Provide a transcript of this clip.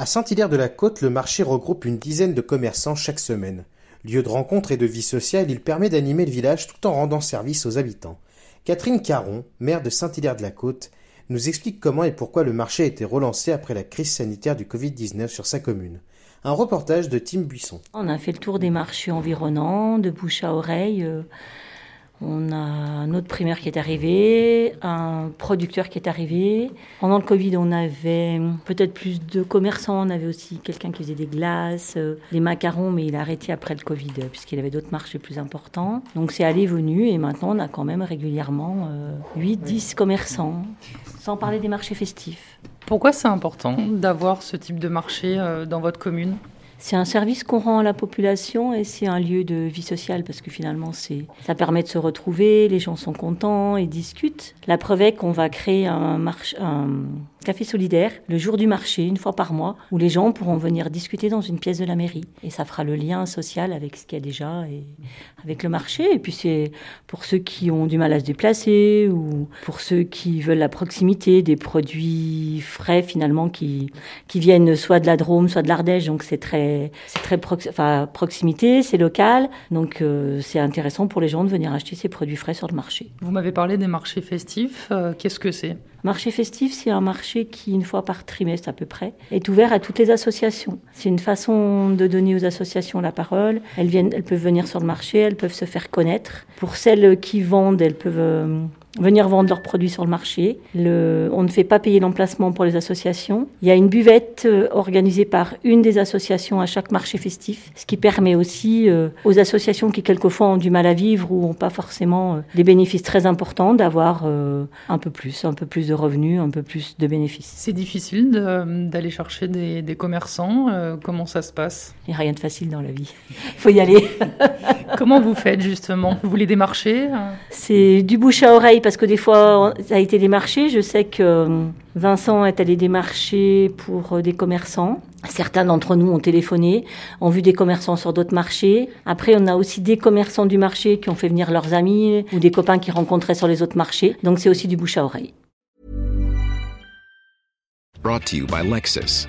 À Saint-Hilaire-de-la-Côte, le marché regroupe une dizaine de commerçants chaque semaine. Lieu de rencontre et de vie sociale, il permet d'animer le village tout en rendant service aux habitants. Catherine Caron, maire de Saint-Hilaire-de-la-Côte, nous explique comment et pourquoi le marché a été relancé après la crise sanitaire du Covid-19 sur sa commune. Un reportage de Tim Buisson. On a fait le tour des marchés environnants, de bouche à oreille. euh, On a un autre primaire qui est arrivé, un producteur qui est arrivé. Pendant le Covid, on avait peut-être plus de commerçants. On avait aussi quelqu'un qui faisait des glaces, euh, des macarons, mais il a arrêté après le Covid euh, puisqu'il avait d'autres marchés plus importants. Donc c'est allé venu et maintenant on a quand même régulièrement 8-10 commerçants, sans parler des marchés festifs. Pourquoi c'est important d'avoir ce type de marché euh, dans votre commune? C'est un service qu'on rend à la population et c'est un lieu de vie sociale parce que finalement, c'est, ça permet de se retrouver, les gens sont contents et discutent. La preuve est qu'on va créer un, marché, un café solidaire le jour du marché, une fois par mois, où les gens pourront venir discuter dans une pièce de la mairie. Et ça fera le lien social avec ce qu'il y a déjà et avec le marché. Et puis c'est pour ceux qui ont du mal à se déplacer ou pour ceux qui veulent la proximité des produits frais finalement qui, qui viennent soit de la Drôme, soit de l'Ardèche. Donc c'est très, c'est très enfin, proximité, c'est local. Donc euh, c'est intéressant pour les gens de venir acheter ces produits frais sur le marché. Vous m'avez parlé des marchés festifs. euh, Qu'est-ce que c'est? Marché festif, c'est un marché qui, une fois par trimestre à peu près, est ouvert à toutes les associations. C'est une façon de donner aux associations la parole. Elles, viennent, elles peuvent venir sur le marché, elles peuvent se faire connaître. Pour celles qui vendent, elles peuvent euh, venir vendre leurs produits sur le marché. Le, on ne fait pas payer l'emplacement pour les associations. Il y a une buvette euh, organisée par une des associations à chaque marché festif, ce qui permet aussi euh, aux associations qui quelquefois ont du mal à vivre ou n'ont pas forcément euh, des bénéfices très importants d'avoir un peu plus, un peu plus de revenus, un peu plus de bénéfices. C'est difficile d'aller chercher des, des commerçants. comment ça se passe? Il n'y a rien de facile dans la vie. Il faut y aller. Comment vous faites justement? Vous voulez des marchés euh C'est du bouche à oreille parce que des fois, ça a été des marchés. Je sais que euh, Vincent est allé démarcher pour euh, des commerçants. Certains d'entre nous ont téléphoné, ont vu des commerçants sur d'autres marchés. Après, on a aussi des commerçants du marché qui ont fait venir leurs amis ou des copains qu'ils rencontraient sur les autres marchés. Donc c'est aussi du bouche à oreille. Brought to you by Lexus.